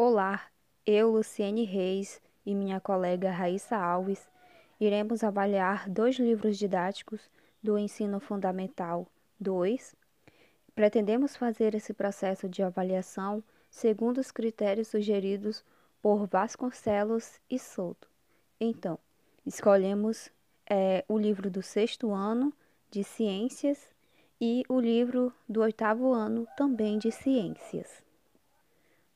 Olá, eu, Luciene Reis e minha colega Raíssa Alves iremos avaliar dois livros didáticos do Ensino Fundamental 2. Pretendemos fazer esse processo de avaliação segundo os critérios sugeridos por Vasconcelos e Souto. Então, escolhemos é, o livro do sexto ano de Ciências e o livro do oitavo ano também de Ciências.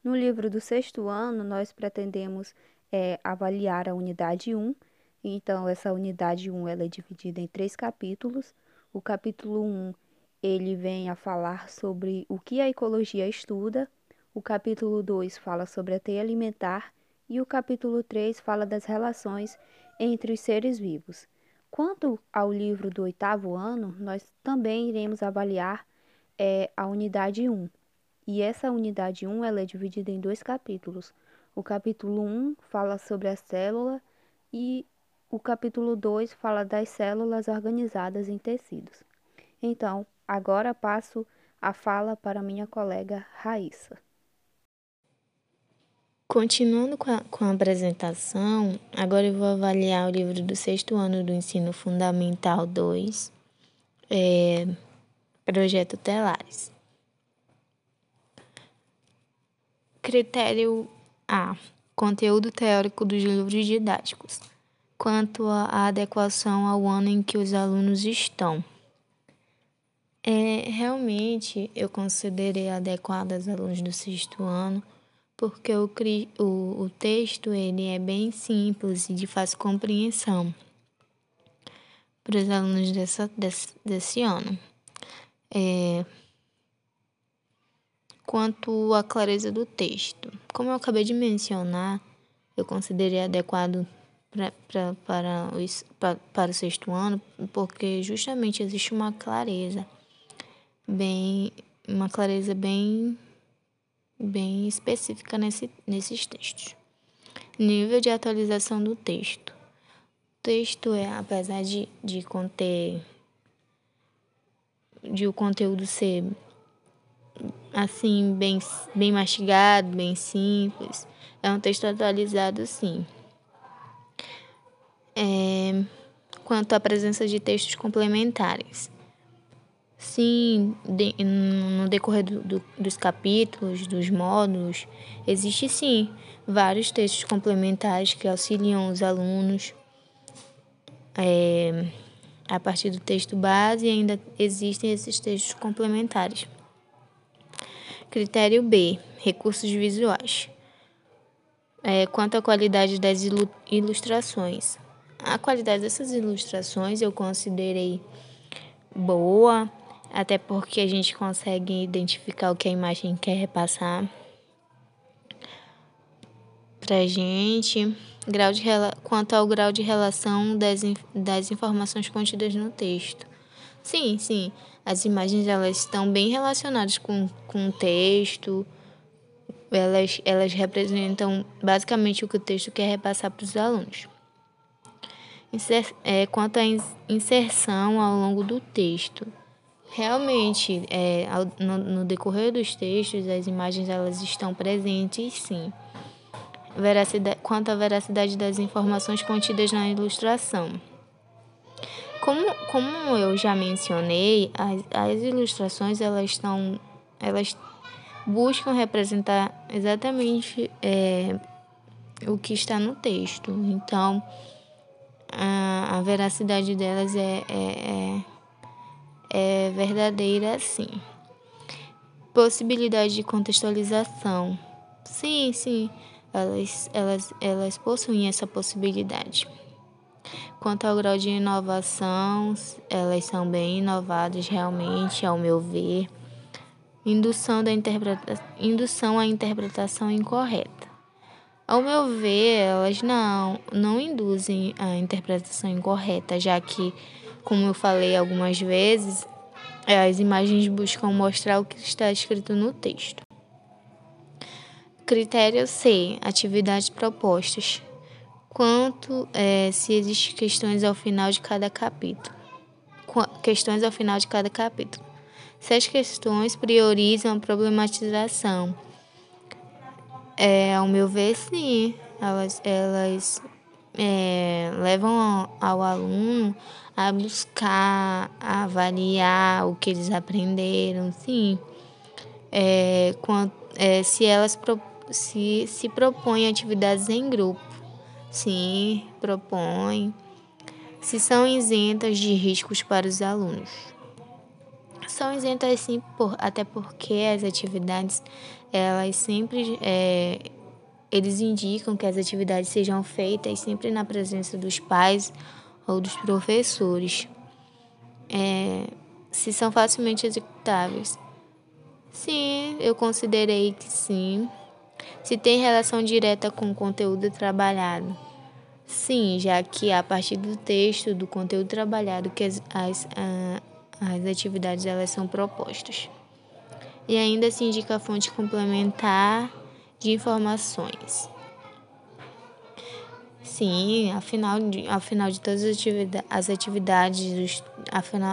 No livro do sexto ano, nós pretendemos é, avaliar a unidade 1. Então, essa unidade 1 ela é dividida em três capítulos. O capítulo 1 ele vem a falar sobre o que a ecologia estuda. O capítulo 2 fala sobre a teia alimentar. E o capítulo 3 fala das relações entre os seres vivos. Quanto ao livro do oitavo ano, nós também iremos avaliar é, a unidade 1. E essa unidade 1 ela é dividida em dois capítulos. O capítulo 1 fala sobre a célula e o capítulo 2 fala das células organizadas em tecidos. Então, agora passo a fala para minha colega Raíssa. Continuando com a, com a, apresentação, agora eu vou avaliar o livro do sexto ano do Ensino Fundamental 2, é, Projeto Telares. Critério A. Conteúdo teórico dos livros didáticos. Quanto à adequação ao ano em que os alunos estão. É, realmente, eu considerei adequado aos alunos do sexto ano, porque o, o, o texto ele é bem simples e de fácil compreensão para os alunos dessa, desse, desse ano. É, quanto à clareza do texto. Como eu acabei de mencionar, eu considerei adequado pra, pra, para, o, pra, para o sexto ano, porque justamente existe uma clareza bem uma clareza bem bem específica nesse, nesses textos. Nível de atualização do texto. O texto é, apesar de, de conter de o conteúdo ser assim, bem, bem mastigado, bem simples. É um texto atualizado, sim. É, quanto à presença de textos complementares. Sim, de, no decorrer do, do, dos capítulos, dos módulos, existe sim vários textos complementares que auxiliam os alunos é, a partir do texto base e ainda existem esses textos complementares. Critério B: recursos visuais. É, quanto à qualidade das ilustrações. A qualidade dessas ilustrações eu considerei boa, até porque a gente consegue identificar o que a imagem quer repassar pra gente. Grau de, quanto ao grau de relação das, das informações contidas no texto. Sim, sim. As imagens elas estão bem relacionadas com, com o texto. Elas, elas representam basicamente o que o texto quer repassar para os alunos. Inser, é, quanto à inserção ao longo do texto. Realmente, é, no, no decorrer dos textos, as imagens elas estão presentes, sim. Veracidade, quanto à veracidade das informações contidas na ilustração. Como, como eu já mencionei, as, as ilustrações elas estão, elas buscam representar exatamente é, o que está no texto. Então, a, a veracidade delas é, é, é, é verdadeira, sim. Possibilidade de contextualização. Sim, sim, elas, elas, elas possuem essa possibilidade. Quanto ao grau de inovação, elas são bem inovadas realmente, ao meu ver. Indução, da interpreta... Indução à interpretação incorreta. Ao meu ver, elas não, não induzem a interpretação incorreta, já que, como eu falei algumas vezes, as imagens buscam mostrar o que está escrito no texto. Critério C: atividades propostas quanto é, se existem questões ao final de cada capítulo. Questões ao final de cada capítulo. Se as questões priorizam a problematização É, ao meu ver, sim. Elas, elas é, levam ao aluno a buscar, a avaliar o que eles aprenderam, sim. É, é, se elas se, se propõem atividades em grupo, sim, propõem. Se são isentas de riscos para os alunos. São isentas sim, por, até porque as atividades, elas sempre é, eles indicam que as atividades sejam feitas sempre na presença dos pais ou dos professores. É, se são facilmente executáveis. Sim, eu considerei que sim. Se tem relação direta com o conteúdo trabalhado. Sim, já que a partir do texto, do conteúdo trabalhado, que as, as, as atividades elas são propostas. E ainda se indica a fonte complementar de informações. Sim, afinal de, ao final de todas as atividades, as atividades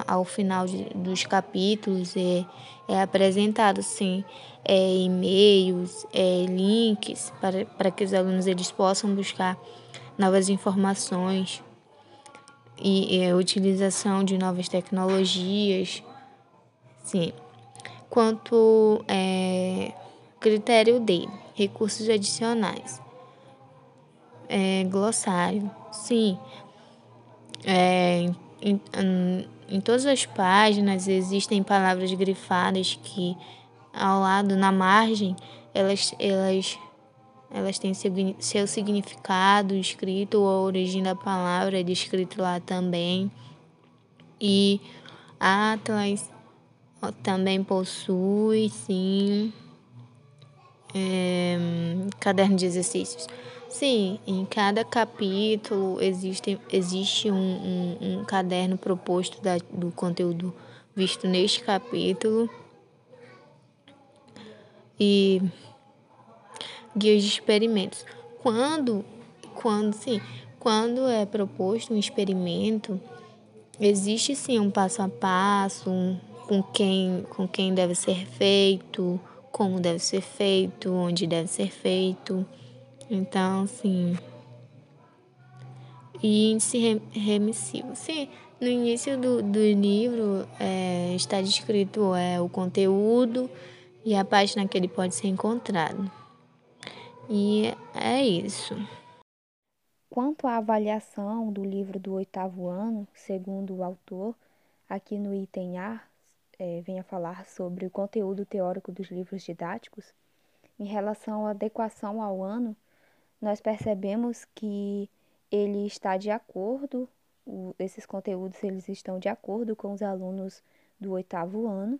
ao final de, dos capítulos é, é apresentado sim é, e-mails, é, links para, para que os alunos eles possam buscar novas informações e, a utilização de novas tecnologias. Sim. Quanto é, critério D recursos adicionais. É, glossário, sim. É, em, em, todas as páginas existem palavras grifadas que ao lado, na margem, elas, elas, elas têm seu, seu significado escrito, ou a origem da palavra é descrito lá também. E Atlas também possui, sim é, caderno de exercícios. Sim, em cada capítulo existe, existe um, um, um caderno proposto da, do conteúdo visto neste capítulo. E guias de experimentos. Quando, quando, sim, quando é proposto um experimento, existe sim um passo a passo, um, com quem, com quem deve ser feito, como deve ser feito, onde deve ser feito. Então, assim. E índice remissivo. Sim, no início do, do livro é, está descrito é, o conteúdo e a página que ele pode ser encontrado. E é isso. Quanto à avaliação do livro do oitavo ano, segundo o autor, aqui no item A, é, falar sobre o conteúdo teórico dos livros didáticos, em relação à adequação ao ano, nós percebemos que ele está de acordo, o, esses conteúdos eles estão de acordo com os alunos do oitavo ano.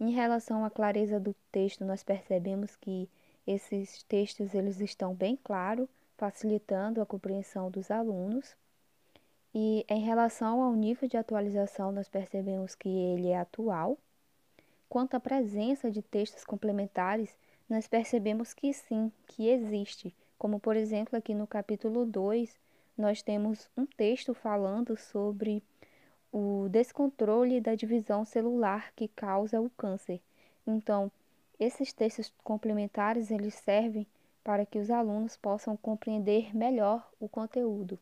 Em relação à clareza do texto, nós percebemos que esses textos eles estão bem claros, facilitando a compreensão dos alunos. E em relação ao nível de atualização, nós percebemos que ele é atual. Quanto à presença de textos complementares, nós percebemos que sim, que existe. Como, por exemplo, aqui no capítulo 2, nós temos um texto falando sobre o descontrole da divisão celular que causa o câncer. Então, esses textos complementares, eles servem para que os alunos possam compreender melhor o conteúdo.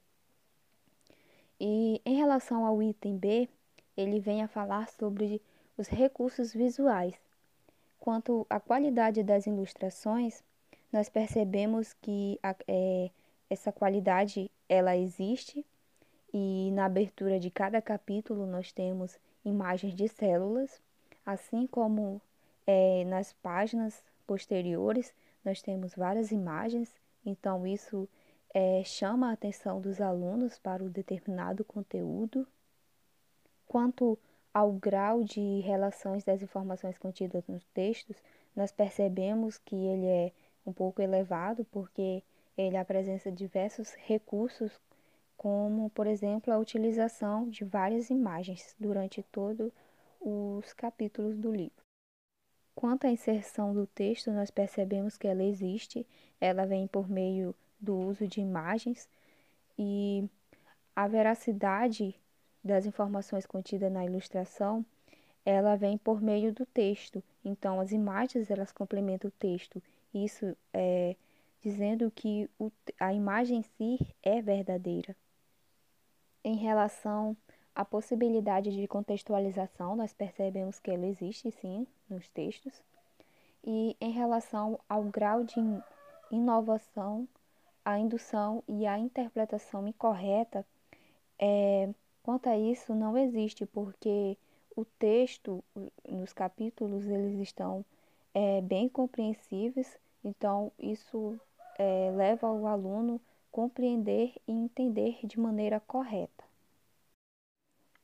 E em relação ao item B, ele vem a falar sobre os recursos visuais. Quanto à qualidade das ilustrações, nós percebemos que a, é, essa qualidade ela existe. E na abertura de cada capítulo nós temos imagens de células, assim como é, nas páginas posteriores nós temos várias imagens, então isso é, chama a atenção dos alunos para o determinado conteúdo. Quanto ao grau de relações das informações contidas nos textos, nós percebemos que ele é um pouco elevado porque ele apresenta diversos recursos, como, por exemplo, a utilização de várias imagens durante todos os capítulos do livro. Quanto à inserção do texto, nós percebemos que ela existe, ela vem por meio do uso de imagens e a veracidade das informações contidas na ilustração, ela vem por meio do texto. Então, as imagens elas complementam o texto Isso é dizendo que o, a imagem em si é verdadeira. Em relação à possibilidade de contextualização, nós percebemos que ela existe sim nos textos. E em relação ao grau de inovação, a indução e a interpretação incorreta, é, quanto a isso não existe, porque o texto, nos capítulos, eles estão é, bem compreensíveis, então isso é, leva o aluno compreender e entender de maneira correta.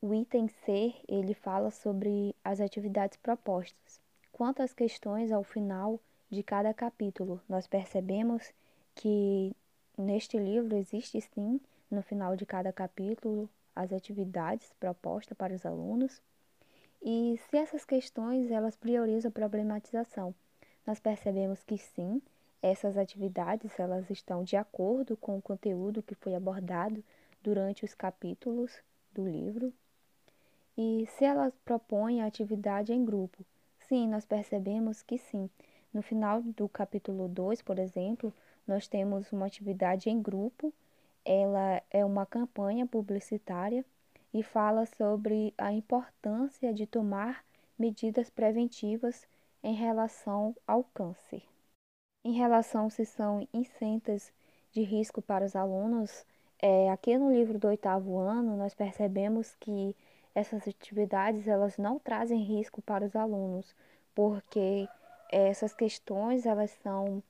O item C, ele fala sobre as atividades propostas. Quanto às questões ao final de cada capítulo, nós percebemos que neste livro existe sim, no final de cada capítulo, as atividades propostas para os alunos. E se essas questões elas priorizam a problematização, nós percebemos que sim, essas atividades elas estão de acordo com o conteúdo que foi abordado durante os capítulos do livro. E se elas propõem a atividade em grupo, sim, nós percebemos que sim. No final do capítulo 2, por exemplo, nós temos uma atividade em grupo, ela é uma campanha publicitária e fala sobre a importância de tomar medidas preventivas em relação ao câncer. Em relação se são isentas de risco para os alunos, é, aqui no livro do oitavo ano nós percebemos que essas atividades elas não trazem risco para os alunos, porque essas questões elas são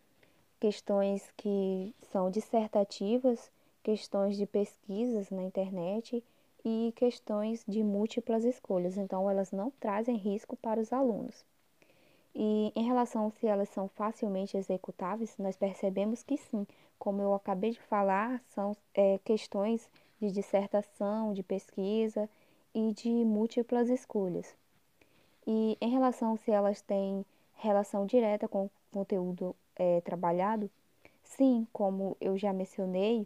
questões que são dissertativas, questões de pesquisas na internet e questões de múltiplas escolhas. Então elas não trazem risco para os alunos. E em relação se elas são facilmente executáveis, nós percebemos que sim. Como eu acabei de falar, são é, questões de dissertação, de pesquisa e de múltiplas escolhas. E em relação se elas têm relação direta com o conteúdo é, trabalhado, sim, como eu já mencionei,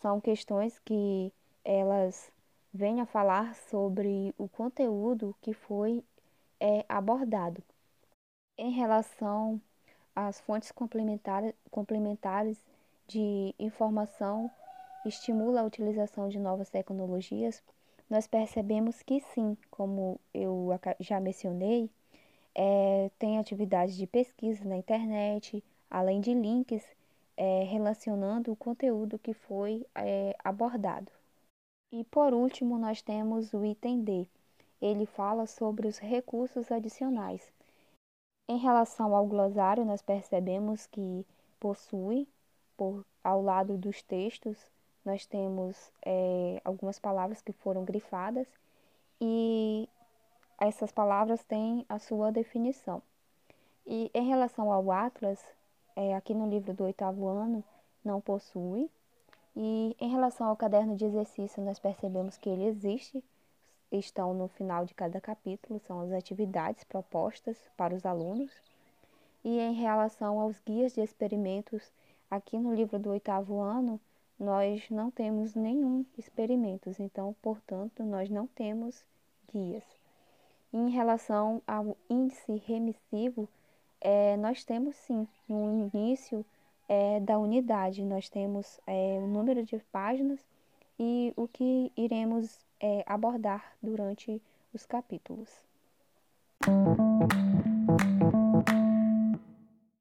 são questões que elas vêm a falar sobre o conteúdo que foi é, abordado. Em relação às fontes complementares, complementares de informação, estimula a utilização de novas tecnologias, nós percebemos que sim, como eu já mencionei, é, tem atividades de pesquisa na internet, além de links é, relacionando o conteúdo que foi é, abordado. E por último, nós temos o item D. Ele fala sobre os recursos adicionais. Em relação ao glossário, nós percebemos que possui, por, ao lado dos textos, nós temos é, algumas palavras que foram grifadas e essas palavras têm a sua definição. E em relação ao Atlas, é, aqui no livro do oitavo ano, não possui. E em relação ao caderno de exercício, nós percebemos que ele existe, estão no final de cada capítulo, são as atividades propostas para os alunos. E em relação aos guias de experimentos, aqui no livro do oitavo ano, nós não temos nenhum experimentos, então, portanto, nós não temos guias. Em relação ao índice remissivo, é, nós temos sim, no início é, da unidade, nós temos é, o número de páginas e o que iremos é, abordar durante os capítulos.